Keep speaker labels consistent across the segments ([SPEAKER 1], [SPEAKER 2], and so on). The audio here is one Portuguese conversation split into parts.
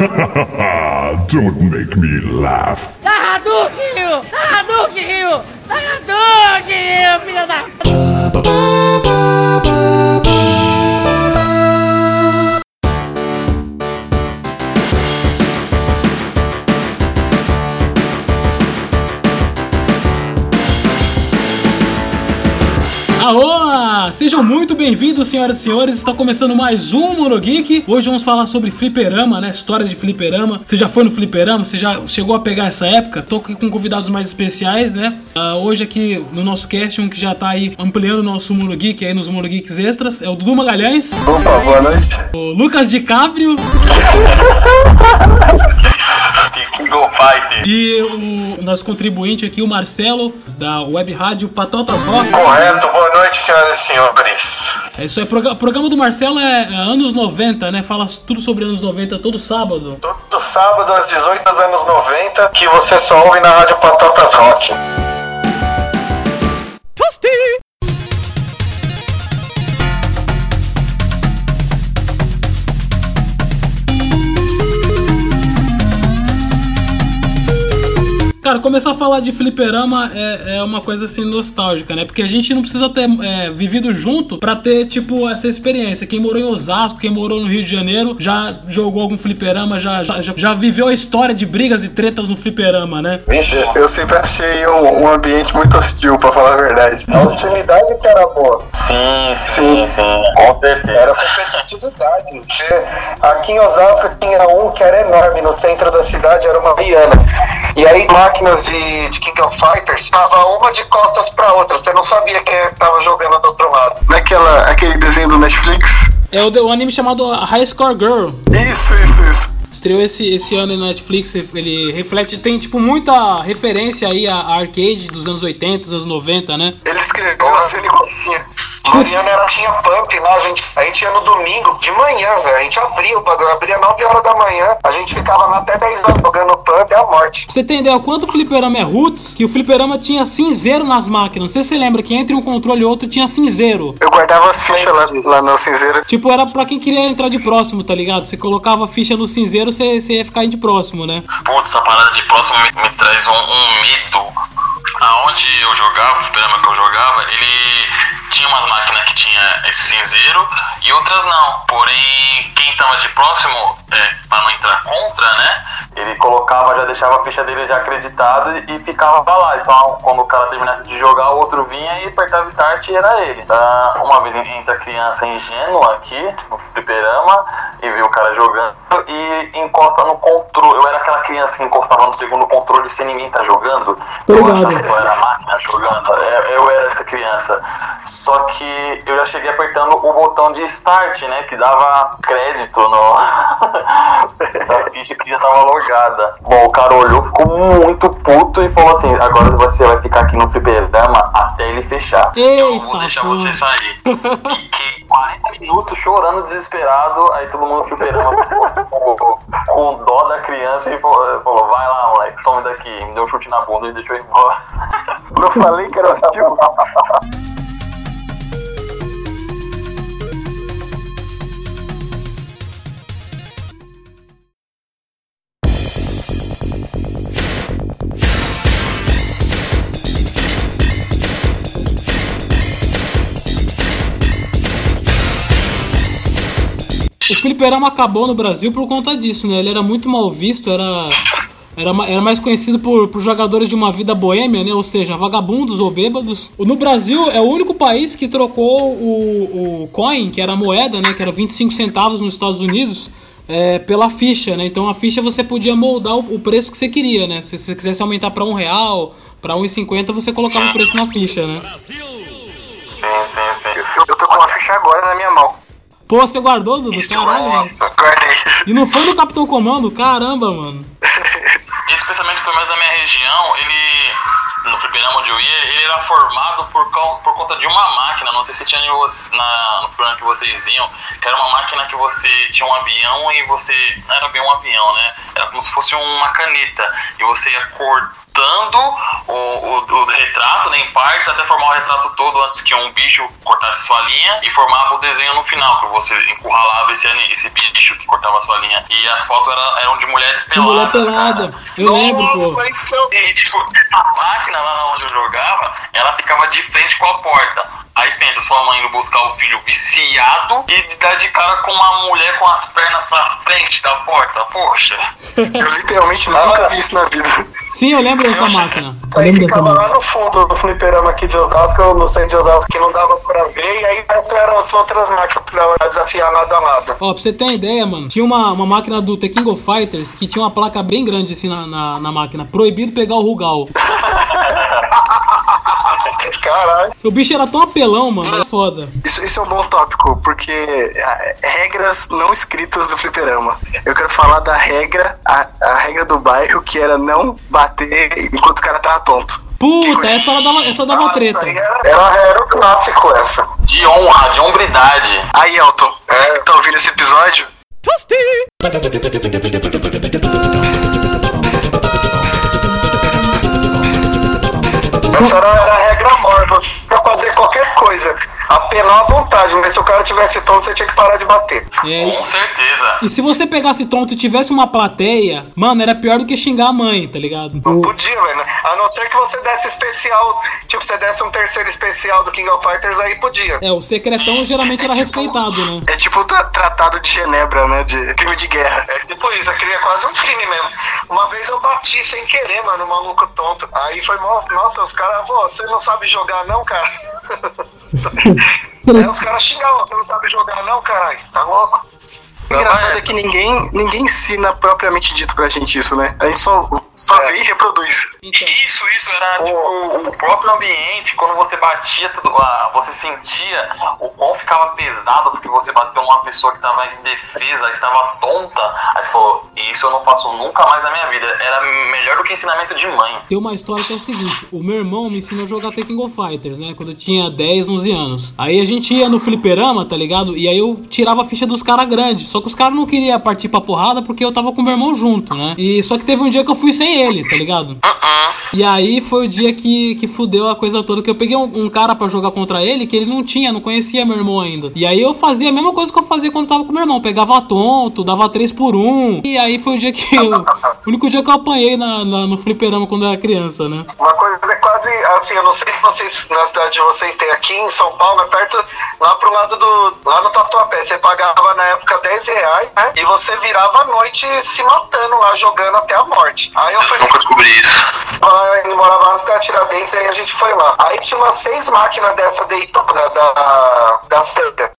[SPEAKER 1] Don't make me laugh.
[SPEAKER 2] Hadouken! Hadouken! Hadouken, filha da...
[SPEAKER 3] Alô! Sejam muito bem-vindos, senhoras e senhores. Está começando mais um Monogeek. Hoje vamos falar sobre fliperama, né? Histórias de fliperama. Você já foi no fliperama? Você já chegou a pegar essa época? Tô aqui com convidados mais especiais, né? Ah, hoje aqui no nosso cast, um que já tá aí ampliando o nosso Monogeek aí nos Monogeeks extras, é o Dudu Magalhães,
[SPEAKER 4] Opa, boa noite.
[SPEAKER 3] o Lucas DiCaprio
[SPEAKER 4] Of Fighter.
[SPEAKER 3] e o nosso contribuinte aqui, o Marcelo, da web rádio Patotas Rock.
[SPEAKER 4] Correto, boa noite, senhoras e senhores.
[SPEAKER 3] É isso aí, o programa do Marcelo é, é anos 90, né? Fala tudo sobre anos 90 todo sábado.
[SPEAKER 4] Todo sábado às 18 dos anos 90, que você só ouve na Rádio Patotas Rock.
[SPEAKER 3] Cara, começar a falar de fliperama é, é uma coisa assim nostálgica, né? Porque a gente não precisa ter é, vivido junto pra ter, tipo, essa experiência. Quem morou em Osasco, quem morou no Rio de Janeiro, já jogou algum fliperama, já, já, já- viveu a história de brigas e tretas no fliperama, né?
[SPEAKER 4] Vixe, eu sempre achei um, um ambiente muito hostil, pra falar a verdade. A hostilidade que era boa.
[SPEAKER 5] Sim, sim, sim, com certeza.
[SPEAKER 4] Era competitividade. Você, aqui em Osasco tinha um que era enorme, no centro da cidade era uma Rihanna. E aí máquinas de, de King of Fighters, tava uma de costas pra outra. Você não sabia que tava jogando do outro lado. Naquela, aquele desenho do Netflix?
[SPEAKER 3] É o, de- o anime chamado High Score Girl.
[SPEAKER 4] Isso, isso, isso.
[SPEAKER 3] Estreou esse, esse ano no Netflix, ele reflete, tem tipo muita referência aí a, a arcade dos anos 80, dos anos 90, né?
[SPEAKER 4] Ele escreveu a cena igualzinha. Mariana era tinha pump lá, a gente, a gente ia no domingo, de manhã, velho. A gente abria o bagulho, abria 9 horas da manhã, a gente ficava lá até 10 horas jogando pump até a morte.
[SPEAKER 3] Pra você ideia quanto o fliperama é roots, que o fliperama tinha cinzeiro nas máquinas. Não sei se você lembra que entre um controle e outro tinha cinzeiro.
[SPEAKER 4] Eu guardava as fichas lá, lá no cinzeiro.
[SPEAKER 3] Tipo, era pra quem queria entrar de próximo, tá ligado? Você colocava a ficha no cinzeiro, você, você ia ficar de próximo, né?
[SPEAKER 5] Putz, essa parada de próximo me, me traz um, um medo. Aonde eu jogava, o fliperama que eu jogava, ele tinha umas máquinas que tinha esse cinzeiro e outras não. Porém, quem tava de próximo, é, pra não entrar contra, né? Ele colocava, já deixava a ficha dele já acreditado e, e ficava lá. Então, quando o cara terminasse de jogar, o outro vinha e apertava start e era ele. Ah, uma vez entra criança ingênua aqui no fliperama e vê o cara jogando e encosta no controle. Eu era aquela criança que encostava no segundo controle sem ninguém tá jogando. Eu achava que eu era a máquina jogando. Eu, eu era essa criança. Só que eu já cheguei apertando o botão de start, né? Que dava crédito no. da ficha que já tava logada. Bom, o cara olhou, ficou muito puto e falou assim: agora você vai ficar aqui no fliperama até ele fechar. eu não vou
[SPEAKER 3] Eita,
[SPEAKER 5] deixar você sair. Fiquei 40 minutos chorando desesperado. Aí todo mundo fliperama com dó da criança e falou, vai lá, moleque, some daqui. Me deu um chute na bunda e deixou eu ir embora.
[SPEAKER 4] Não falei que era?
[SPEAKER 3] O fliperama acabou no Brasil por conta disso, né? Ele era muito mal visto, era, era, era mais conhecido por, por jogadores de uma vida boêmia, né? Ou seja, vagabundos ou bêbados. No Brasil é o único país que trocou o, o coin, que era a moeda, né? Que era 25 centavos nos Estados Unidos. é, pela ficha, né? Então a ficha você podia moldar o, o preço que você queria, né? Se você quisesse aumentar para um real, para 1,50, você colocava o preço na ficha, né?
[SPEAKER 5] Sim, sim, sim.
[SPEAKER 4] Eu, tô com uma ficha agora na minha mão.
[SPEAKER 3] Pô, você guardou, Dudu? Caralho, mano.
[SPEAKER 4] Nossa, guardei.
[SPEAKER 3] E não foi do Capitão Comando? Caramba, mano.
[SPEAKER 5] Esse pensamento foi mais da minha região, ele, no fliperama onde eu ia, ele era formado por, por conta de uma máquina, não sei se tinha na, no fliperama que vocês iam, que era uma máquina que você tinha um avião e você, não era bem um avião, né, era como se fosse uma caneta, e você ia cor, cortando o, o, o retrato né, em partes até formar o retrato todo antes que um bicho cortasse sua linha e formava o desenho no final, que você encurralava esse, esse bicho que cortava sua linha. E as fotos eram, eram de mulheres
[SPEAKER 3] De mulher
[SPEAKER 5] peladas.
[SPEAKER 3] pelada.
[SPEAKER 5] cara.
[SPEAKER 3] Eu lembro, pô.
[SPEAKER 4] Nossa, isso é
[SPEAKER 5] E, tipo, a máquina lá onde eu jogava, ela ficava de frente com a porta. Aí pensa, sua mãe indo buscar o filho viciado e dar de cara com uma mulher com as pernas pra frente da porta. Poxa.
[SPEAKER 6] Eu literalmente nunca vi isso na vida.
[SPEAKER 3] Sim, eu lembro dessa máquina.
[SPEAKER 4] Isso
[SPEAKER 3] Eu
[SPEAKER 4] aí ficava
[SPEAKER 3] máquina.
[SPEAKER 4] lá no fundo do fliperama aqui de Osasco, no centro de Osasco, que não dava pra ver, e aí eram as outras máquinas que dava pra desafiar lado a lado.
[SPEAKER 3] Ó, pra você ter uma ideia, mano, tinha uma, uma máquina do The King of Fighters que tinha uma placa bem grande assim na, na, na máquina. Proibido pegar o Rugal.
[SPEAKER 4] Caralho.
[SPEAKER 3] O bicho era tão apelão, mano. Era foda.
[SPEAKER 6] Isso, isso é um bom tópico, porque ah, regras não escritas do fliperama. Eu quero falar da regra, a, a regra do bairro, que era não bater enquanto o cara tava tonto.
[SPEAKER 3] Puta, essa ela dava, essa dava treta.
[SPEAKER 4] Aí era, era, era o clássico essa.
[SPEAKER 5] De honra, de hombridade.
[SPEAKER 6] Aí, Elton, que tá ouvindo esse episódio,
[SPEAKER 4] Essa era, era a regra qualquer coisa. Apelar à vontade, mas se o cara tivesse tonto, você tinha que parar de bater.
[SPEAKER 3] É,
[SPEAKER 5] Com certeza.
[SPEAKER 3] e, se você pegasse tonto e tivesse uma plateia, mano, era pior do que xingar a mãe, tá ligado?
[SPEAKER 4] Não podia, velho. A não ser que você desse especial, tipo, você desse um terceiro especial do King of Fighters, aí podia.
[SPEAKER 3] É, o secretão geralmente era respeitado, né?
[SPEAKER 6] é tipo o tra- tratado de Genebra, né? De crime de guerra.
[SPEAKER 4] É tipo isso, aquele é quase um crime mesmo. Uma vez eu bati sem querer, mano, um maluco tonto. Aí foi mó, nossa, os caras, você não sabe jogar não, cara? Aí os caras xingavam, você não sabe jogar não, caralho? Tá louco?
[SPEAKER 6] O engraçado é que ninguém, ninguém ensina propriamente dito pra gente isso, né? A gente só, só vê e reproduz.
[SPEAKER 3] Então,
[SPEAKER 5] Isso, isso era tipo o próprio ambiente, quando você batia, tudo, ah, você sentia o quão ficava pesado porque você bateu numa pessoa que estava em defesa, que estava tonta. Aí você falou, isso eu não faço nunca mais na minha vida. Era melhor do que ensinamento de mãe.
[SPEAKER 3] tem uma história que é o seguinte: o meu irmão me ensinou a jogar The King of Fighters, né? Quando eu tinha 10, 11 anos. Aí a gente ia no fliperama, tá ligado? E aí eu tirava a ficha dos caras grandes. Só que os caras não queriam partir pra porrada porque eu tava com meu irmão junto, né? E só que teve um dia que eu fui sem ele, tá ligado? E aí foi o dia que, que fudeu a coisa toda, que eu peguei um, um cara pra jogar contra ele que ele não tinha, não conhecia meu irmão ainda. E aí eu fazia a mesma coisa que eu fazia quando tava com meu irmão, pegava tonto, dava 3 por 1 E aí foi o dia que eu, o único dia que eu apanhei na, na- no fliperama quando eu era criança, né?
[SPEAKER 4] Uma coisa é quase assim, eu não sei se vocês, na cidade de vocês tem aqui em São Paulo, é perto, lá pro lado do, lá no Tatuapé, você pagava na época 10 reais, né? E você virava a noite se matando lá, jogando até a morte. Aí eu fui,
[SPEAKER 5] Nunca descobri isso.
[SPEAKER 4] ele morava lá na cidade de Tiradentes, aí a gente foi lá. Aí tinha umas seis máquinas dessa Daytona, da, da Sega.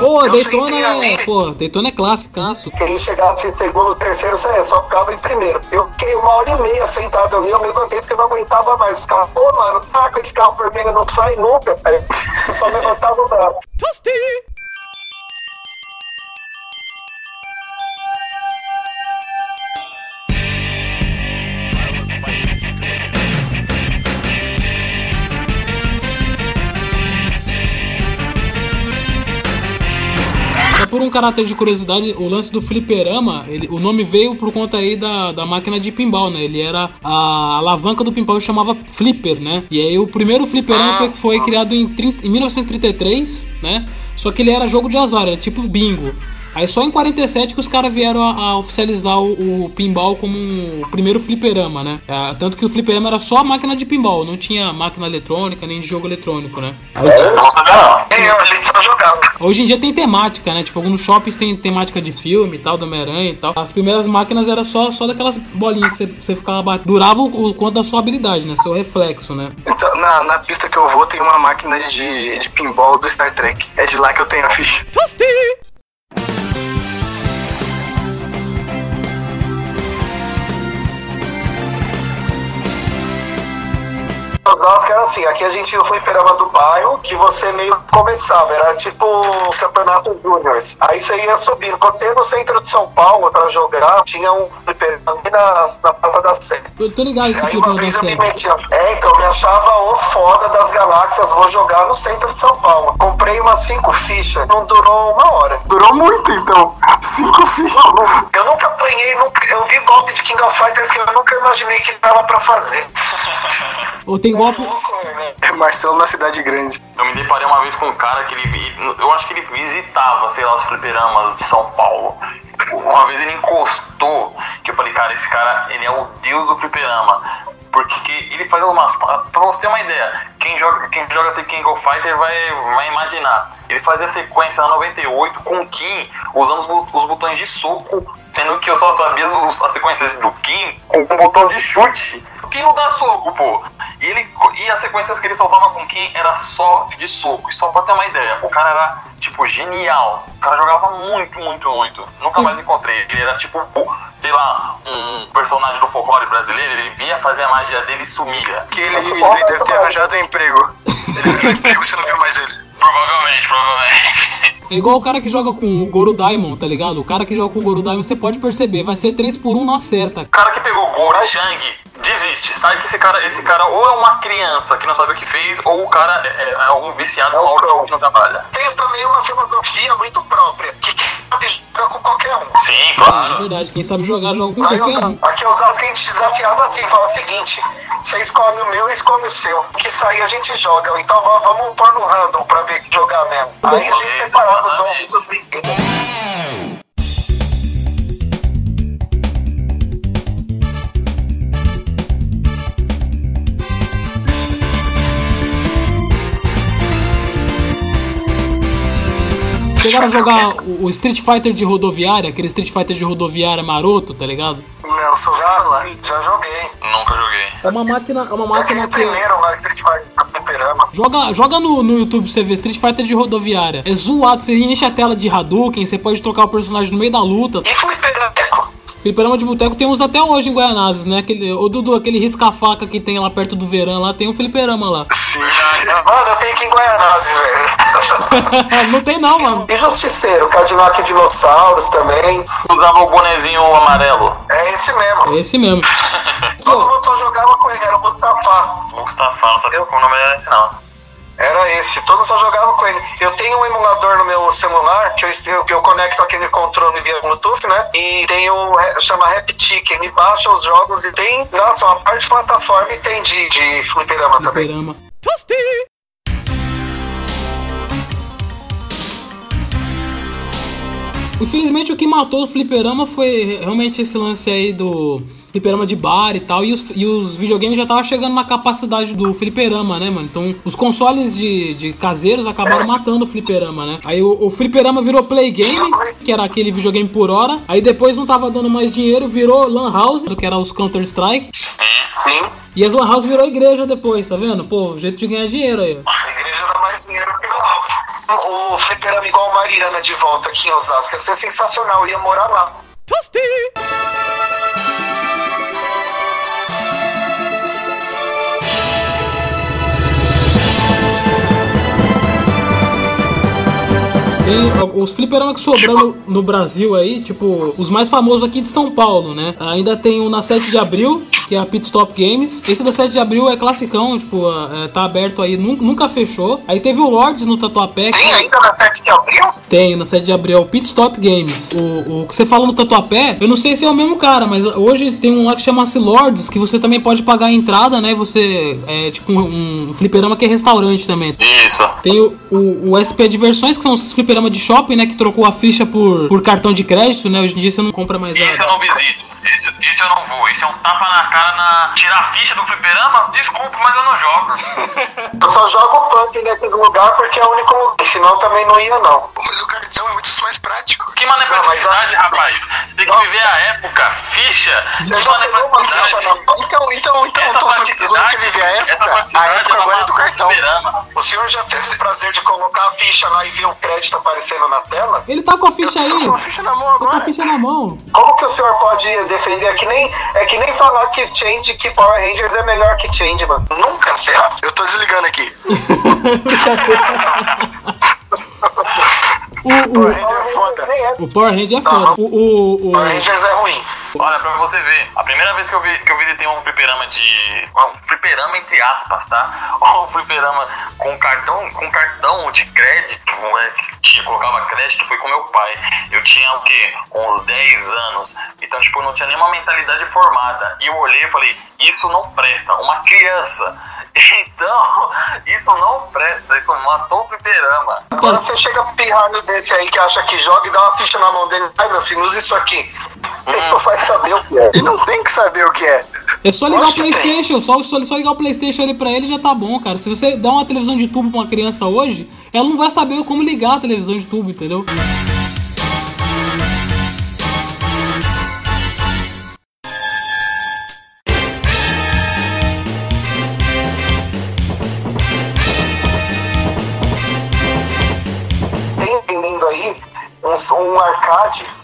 [SPEAKER 3] Pô,
[SPEAKER 4] Eu
[SPEAKER 3] Daytona é. Pô, Daytona é clássicaço.
[SPEAKER 4] Quem chegasse em segundo, terceiro, você só ficava em primeiro. Eu fiquei uma hora e meia sentado ali, eu me levantei porque eu não aguentava mais. Os caras, pô, mano, tá com esse carro vermelho não sai nunca. Aí eu só levantava o braço.
[SPEAKER 3] Um caráter de curiosidade, o lance do fliperama, ele, o nome veio por conta aí da, da máquina de pinball, né? Ele era a alavanca do pinball chamava flipper, né? E aí o primeiro fliperama foi, foi criado em, 30 em 1933, né? Só que ele era jogo de azar, era tipo bingo. Aí só em 47 que os caras vieram a, a oficializar o, o pinball como o primeiro fliperama, né? Ah, tanto que o fliperama era só a máquina de pinball, não tinha máquina eletrônica nem de jogo eletrônico, né?
[SPEAKER 5] Eu não sabia não.
[SPEAKER 4] E eu ali só jogava.
[SPEAKER 3] Hoje em dia tem temática, né? Tipo, alguns shoppings tem temática de filme e tal, do Homem-Aranha e tal. As primeiras máquinas era só, só daquelas bolinhas que você, você ficava batendo. Durava o, o quanto da sua habilidade, né? Seu reflexo, né?
[SPEAKER 6] Então, na, na pista que eu vou tem uma máquina de, de pinball do Star Trek. É de lá que eu tenho a ficha.
[SPEAKER 4] Osasco era assim, aqui a gente tinha o fliperama do bairro, que você meio que começava, era tipo campeonato júniors. Aí você ia subindo. Quando você ia no centro de São Paulo pra jogar, tinha um fliperama ali na, na Praça da Sé.
[SPEAKER 3] Eu tô ligado esse
[SPEAKER 4] Aí
[SPEAKER 3] fliperama
[SPEAKER 4] uma vez eu me
[SPEAKER 3] série.
[SPEAKER 4] metia. É, então eu me achava o foda das galáxias, vou jogar no centro de São Paulo. Comprei umas cinco fichas, não durou uma hora.
[SPEAKER 6] Durou muito, então. Cinco fichas.
[SPEAKER 4] Eu nunca apanhei, nunca, eu vi golpe de King of Fighters que eu nunca imaginei que dava pra fazer.
[SPEAKER 3] Ou tem golpe.
[SPEAKER 4] Né?
[SPEAKER 6] É Marcelo na cidade grande.
[SPEAKER 5] Eu me deparei uma vez com um cara que ele. Eu acho que ele visitava, sei lá, os fliperamas de São Paulo. Uma vez ele encostou, que eu falei, cara, esse cara, ele é o deus do fliperama. Porque ele faz umas. Pra você ter uma ideia, quem joga, quem joga The King of Fighter vai, vai imaginar. Ele fazia sequência na 98 com o Kim usando os, os botões de soco, sendo que eu só sabia os- as sequências do Kim com o botão de chute. O Kim não dá soco, pô. E, ele, e as sequências que ele soltava com Kim era só de soco. E só pra ter uma ideia, o cara era, tipo, genial. O cara jogava muito, muito, muito. Nunca mais encontrei. Ele era, tipo, sei lá, um personagem do folclore brasileiro. Ele via fazer a magia dele e sumia.
[SPEAKER 6] Que ele, ele deve ter arranjado um emprego. Ele arranjou um emprego e você não viu mais ele.
[SPEAKER 5] Provavelmente, provavelmente.
[SPEAKER 3] É igual o cara que joga com o Goro Diamond, tá ligado? O cara que joga com o Goro Diamond, você pode perceber, vai ser 3 por 1 não acerta.
[SPEAKER 5] O cara que pegou Goro Shang desiste. Sabe que esse cara, esse cara ou é uma criança que não sabe o que fez, ou o cara é, é um viciado
[SPEAKER 4] É um
[SPEAKER 5] que não trabalha.
[SPEAKER 4] Tem também uma filosofia muito própria, que quem sabe joga com qualquer um.
[SPEAKER 5] Sim,
[SPEAKER 3] É
[SPEAKER 5] claro.
[SPEAKER 3] verdade, quem sabe jogar, joga com
[SPEAKER 4] Aí
[SPEAKER 3] qualquer
[SPEAKER 4] eu,
[SPEAKER 3] um.
[SPEAKER 4] aqui os a gente desafiava assim, fala o seguinte, você escolhe o meu e escolhe o seu. O que sair a gente joga. Então va- vamos pôr no random pra ver jogar mesmo. Aí a gente separava os ovos dos brinquedos.
[SPEAKER 3] Chegaram a jogar o o Street Fighter de rodoviária, aquele Street Fighter de rodoviária maroto, tá ligado?
[SPEAKER 6] Não, sou
[SPEAKER 4] Já, já joguei.
[SPEAKER 5] Nunca joguei.
[SPEAKER 3] É uma máquina, é uma máquina que.
[SPEAKER 4] primeiro lá, Street Fighter.
[SPEAKER 3] Joga, joga no, no YouTube pra você ver Street Fighter de rodoviária. É zoado, você enche a tela de Hadouken, você pode trocar o personagem no meio da luta.
[SPEAKER 4] E Fliperameco?
[SPEAKER 3] Fliperama de boteco tem uns até hoje em Guaianazes, né? Aquele, ô Dudu, aquele risca-faca que tem lá perto do verão, lá tem um fliperama lá.
[SPEAKER 6] Sim.
[SPEAKER 4] Mano, eu tenho que ir em Guaianazes, velho.
[SPEAKER 3] não tem não, mano.
[SPEAKER 4] E Justiceiro, Cadillac Dinossauros também.
[SPEAKER 5] Usava o bonezinho amarelo.
[SPEAKER 4] É esse mesmo.
[SPEAKER 3] É esse mesmo.
[SPEAKER 4] Todo mundo só jogava com ele, era o Mustafa.
[SPEAKER 5] Mustafa, não sabia qual o nome era esse, não.
[SPEAKER 4] Era esse, todos só jogavam com ele. Eu tenho um emulador no meu celular que eu, eu, eu conecto aquele controle via Bluetooth, né? E tem o. chama Raptic, ele baixa os jogos e tem. Nossa, uma parte de plataforma e tem de, de fliperama também.
[SPEAKER 3] Fliperama. Infelizmente o que matou o fliperama foi realmente esse lance aí do fliperama de bar e tal. E os, e os videogames já estavam chegando na capacidade do fliperama, né, mano? Então os consoles de, de caseiros acabaram matando o fliperama, né? Aí o, o fliperama virou play game, que era aquele videogame por hora. Aí depois não tava dando mais dinheiro, virou lan house, que era os Counter Strike.
[SPEAKER 4] Sim.
[SPEAKER 3] E as lan house virou igreja depois, tá vendo? Pô, jeito de ganhar dinheiro aí.
[SPEAKER 4] A igreja dá mais dinheiro que o O fliperama igual Mariana de volta aqui em Osasco. Ia ser sensacional, eu ia morar lá.
[SPEAKER 3] Tem os fliperama que sobrando no Brasil aí, tipo, os mais famosos aqui de São Paulo, né? Ainda tem o na 7 de abril, que é a Pit Stop Games. Esse da 7 de abril é classicão, tipo, é, tá aberto aí, nun- nunca fechou. Aí teve o Lords no Tatuapé.
[SPEAKER 4] Tem ainda na 7 de abril?
[SPEAKER 3] Tem, na 7 de abril, é o Pit Stop Games. O, o que você falou no Tatuapé, eu não sei se é o mesmo cara, mas hoje tem um lá que chama-se Lords, que você também pode pagar a entrada, né? Você é tipo um, um fliperama que é restaurante também.
[SPEAKER 5] Isso.
[SPEAKER 3] Tem o, o, o SP Diversões, que são os fliperama de shopping, né? Que trocou a ficha por, por cartão de crédito, né? Hoje em dia você não compra mais
[SPEAKER 5] Esse eu não visito. Esse, esse eu não vou. Esse é um tapa na cara na. Tirar a ficha do fliperama? Desculpa, mas eu não jogo.
[SPEAKER 4] Eu só jogo punk nesses lugares porque é o único lugar. Senão também não ia, não.
[SPEAKER 6] Mas o cartão é muito mais prático.
[SPEAKER 5] Que mané
[SPEAKER 4] Não, mas
[SPEAKER 5] praticidade, rapaz. Você tem que
[SPEAKER 4] Não.
[SPEAKER 5] viver a época. Ficha.
[SPEAKER 4] Você
[SPEAKER 5] Que
[SPEAKER 4] já pegou uma ficha na mão?
[SPEAKER 6] Então, então, então,
[SPEAKER 5] Essa
[SPEAKER 6] então, você
[SPEAKER 5] praticidade,
[SPEAKER 6] quer viver a época? A época agora é do
[SPEAKER 5] matou o
[SPEAKER 6] cartão.
[SPEAKER 5] fliperama.
[SPEAKER 4] O senhor já teve o prazer de colocar a ficha lá e ver o crédito aparecendo na tela?
[SPEAKER 3] Ele tá com a ficha aí.
[SPEAKER 6] Tô com a ficha na mão
[SPEAKER 3] Tá com a
[SPEAKER 6] agora.
[SPEAKER 3] ficha na mão.
[SPEAKER 4] Como que o senhor pode defender. É que nem, é que nem falar que Change, que Power Rangers é melhor que Change, mano.
[SPEAKER 6] Nunca será. Eu tô desligando aqui.
[SPEAKER 3] O,
[SPEAKER 6] Power Ranger é foda.
[SPEAKER 3] o, Power Ranger é foda. O, o, o,
[SPEAKER 4] Power Rangers é ruim.
[SPEAKER 5] Olha, pra você ver, a primeira vez que eu, vi, que eu visitei um fliperama de. Um fliperama entre aspas, tá? Um fliperama com cartão, com cartão de crédito, é, que colocava crédito, foi com meu pai. Eu tinha o quê? Uns 10 anos. Então, tipo, eu não tinha nenhuma mentalidade formada. E eu olhei e falei, isso não presta. Uma criança. Então, isso não presta, isso matou o fliperama.
[SPEAKER 4] Agora você chega pirralho desse aí que acha que joga e dá uma ficha na mão dele. Ai, meu filho, usa isso aqui. Ele não vai saber o que é.
[SPEAKER 6] E não tem que saber o que é.
[SPEAKER 3] É só ligar o
[SPEAKER 4] que tem.
[SPEAKER 3] Playstation, só, só, só ligar o Playstation ali pra ele já tá bom, cara. Se você dá uma televisão de tubo pra uma criança hoje, ela não vai saber como ligar a televisão de tubo, entendeu?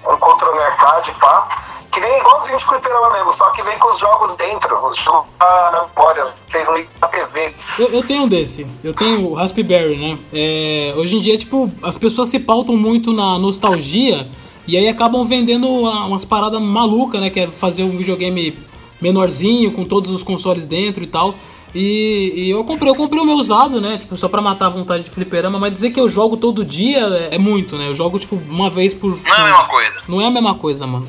[SPEAKER 4] Um controle arcade, pá. Que nem igualzinho de fliperama mesmo, só que vem com os jogos dentro. Os jogos na memória, vocês não ligam na TV.
[SPEAKER 3] Eu, eu tenho um desse, eu tenho o Raspberry, né? É, hoje em dia, tipo, as pessoas se pautam muito na nostalgia e aí acabam vendendo uma- umas paradas malucas, né? Que é fazer um videogame menorzinho, com todos os consoles dentro e tal. E, e eu comprei, eu comprei o meu usado, né? Tipo, só pra matar a vontade de fliperama, mas dizer que eu jogo todo dia é, é muito, né? Eu jogo, tipo, uma vez por.
[SPEAKER 5] Não é a mesma coisa.
[SPEAKER 3] Não é a mesma coisa, mano.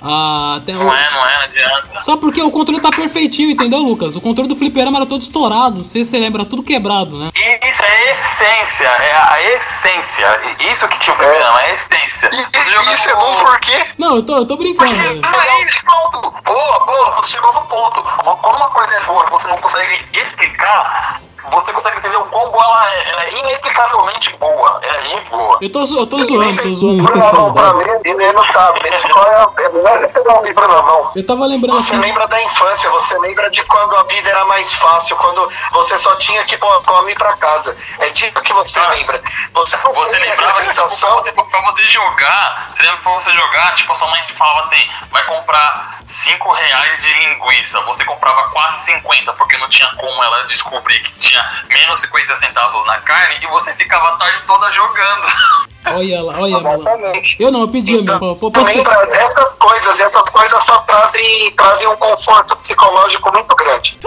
[SPEAKER 3] Ah, até
[SPEAKER 5] Não é, não é, não adianta.
[SPEAKER 3] só porque o controle tá perfeitinho, entendeu, Lucas? O controle do fliperama era todo estourado. Não sei se você lembra, tudo quebrado, né?
[SPEAKER 5] E é a essência, é a essência. Isso que tinha o fliperama, é a essência.
[SPEAKER 6] E, e- isso é bom por quê?
[SPEAKER 3] Não, eu tô, eu tô brincando. né?
[SPEAKER 5] Aí, pronto. Boa, boa, você chegou no ponto. Mas Quando uma coisa é boa você não consegue explicar, você consegue entender o quão boa ela é. Ela é inexplicavelmente boa. É boa.
[SPEAKER 3] Eu tô, eu tô zoando, tô zoando.
[SPEAKER 4] Pra ler, ele não sabe. Ele só é, é melhor você pegar um livro na mão.
[SPEAKER 3] Eu tava lembrando
[SPEAKER 4] Você
[SPEAKER 3] aqui.
[SPEAKER 4] lembra da infância, você lembra de quando a vida era mais fácil, quando você só tinha que pôr come pra casa. É disso que você
[SPEAKER 5] Ah.
[SPEAKER 4] lembra. Você
[SPEAKER 5] Você lembrava
[SPEAKER 4] essa
[SPEAKER 5] que pra
[SPEAKER 4] sensação.
[SPEAKER 5] você, pra você jogar, você lembra pra você jogar, tipo, a sua mãe falava assim, vai comprar 5 reais de linguiça, você comprava 4,50 porque não tinha como ela descobrir que tinha menos 50 centavos na carne e você ficava a tarde toda jogando.
[SPEAKER 3] Olha ela, olha ela.
[SPEAKER 4] Exatamente.
[SPEAKER 3] Eu não, eu pedia mesmo. Pô,
[SPEAKER 4] Então,
[SPEAKER 3] posso-
[SPEAKER 4] lembra dessas coisas, essas coisas só trazem, trazem um conforto psicológico muito grande.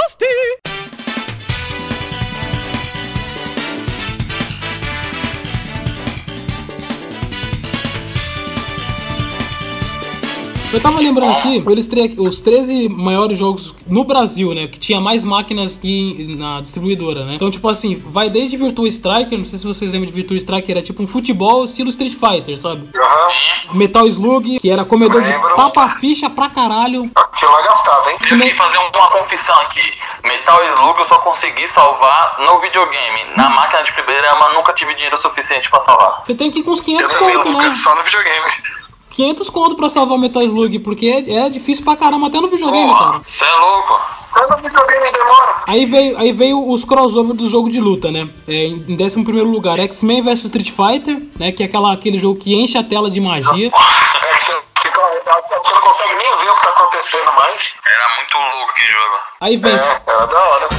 [SPEAKER 3] Eu tava lembrando aqui, eu listei os 13 maiores jogos no Brasil, né? Que tinha mais máquinas que na distribuidora, né? Então, tipo assim, vai desde Virtua Striker, não sei se vocês lembram de Virtua Striker, era tipo um futebol estilo Street Fighter, sabe?
[SPEAKER 4] Aham.
[SPEAKER 3] Metal Slug, que era comedor de papa ficha pra caralho.
[SPEAKER 4] Aquilo lá gastava, hein?
[SPEAKER 5] Eu tenho que fazer uma confissão aqui. Metal Slug eu só consegui salvar no videogame. Na máquina de fliperama eu nunca tive dinheiro suficiente pra salvar.
[SPEAKER 3] Você tem que ir com uns
[SPEAKER 6] Eu
[SPEAKER 3] 500
[SPEAKER 6] também,
[SPEAKER 3] conto, né?
[SPEAKER 6] Só no videogame.
[SPEAKER 3] 500 conto pra salvar o Metal Slug, porque é, é difícil pra caramba até no videogame, cara.
[SPEAKER 5] Porra, cê é louco.
[SPEAKER 4] Quando o videogame demora.
[SPEAKER 3] Aí veio, aí veio os crossover do jogo de luta, né? É, em 11 primeiro lugar, X-Men vs Street Fighter, né? Que é aquela, aquele jogo que enche a tela de magia.
[SPEAKER 4] É que você, fica, você não consegue nem ver o que tá acontecendo mais.
[SPEAKER 5] Era muito louco aquele jogo.
[SPEAKER 3] Aí vem
[SPEAKER 4] É, era da hora.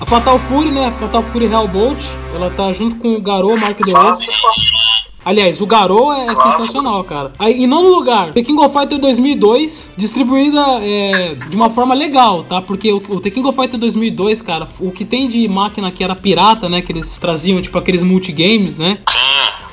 [SPEAKER 3] a Fatal Fury, né? A Fatal Fury Hellbolt. Ela tá junto com o Garou, Mark the Wolf. Aliás, o Garou é sensacional, cara. Aí, em nono lugar, The King of Fighter 2002, distribuída é, de uma forma legal, tá? Porque o, o The King of Fighter 2002, cara, o que tem de máquina que era pirata, né? Que eles traziam, tipo, aqueles multigames, né?
[SPEAKER 5] Sim.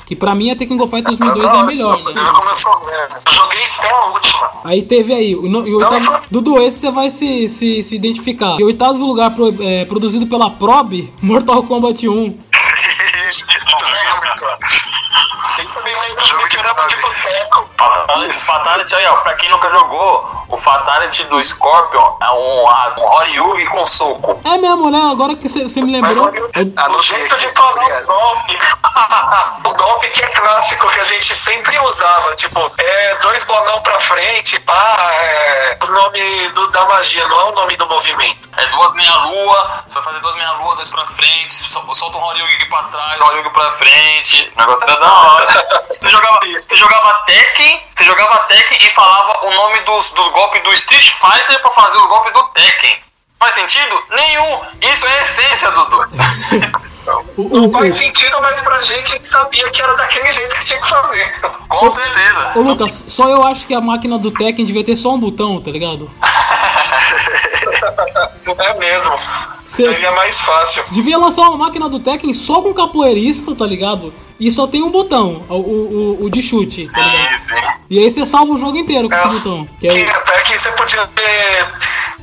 [SPEAKER 3] Que pra mim a The King of Fighter 2002 é a melhor, né?
[SPEAKER 4] Ele começou vendo. Eu joguei até a última.
[SPEAKER 3] Aí teve aí, o, no- e o oitavo, Dudu, esse você vai se, se, se identificar. E o oitavo lugar pro- é, produzido pela Prob, Mortal Kombat 1.
[SPEAKER 4] Isso me lembra. Isso me lembra
[SPEAKER 6] Jogo
[SPEAKER 4] de
[SPEAKER 6] de
[SPEAKER 4] boteco.
[SPEAKER 5] Fatality, Fatality aí, ó. Pra quem nunca jogou, o Fatality do Scorpion é um, um Horyugi com soco.
[SPEAKER 3] É mesmo, né? Agora que você me
[SPEAKER 4] Mas
[SPEAKER 3] lembrou.
[SPEAKER 6] Ah,
[SPEAKER 4] o jeito de falar os golpes. os golpes que é clássico, que a gente sempre usava. Tipo, é dois bolão pra frente, pá, é o nome do- da magia, não é o nome do movimento.
[SPEAKER 5] É duas meia-lua, você vai fazer duas meia-lua, dois pra frente, sol- solta um Horyugi pra trás, Horyugi pra frente. O negócio era da hora. Você jogava, você jogava Tekken, você jogava Tekken e falava o nome dos, dos golpes do Street Fighter pra fazer o golpe do Tekken. Faz sentido? Nenhum. Isso é a essência, Dudu.
[SPEAKER 4] Não
[SPEAKER 3] o-
[SPEAKER 4] faz sentido, mas pra gente a gente sabia que era daquele jeito que tinha que fazer.
[SPEAKER 5] Com certeza.
[SPEAKER 3] Ô Lucas, só eu acho que a máquina do Tekken devia ter só um botão, tá ligado?
[SPEAKER 4] É mesmo.
[SPEAKER 3] Cê-
[SPEAKER 4] Seria mais fácil.
[SPEAKER 3] Devia lançar uma máquina do Tekken só com capoeirista, tá ligado? E só tem um botão, o, o, o- de chute, tá ligado?
[SPEAKER 5] Sim, sim.
[SPEAKER 3] E aí você salva o jogo inteiro com
[SPEAKER 4] É,
[SPEAKER 3] esse botão. Que é
[SPEAKER 4] até que você podia ter,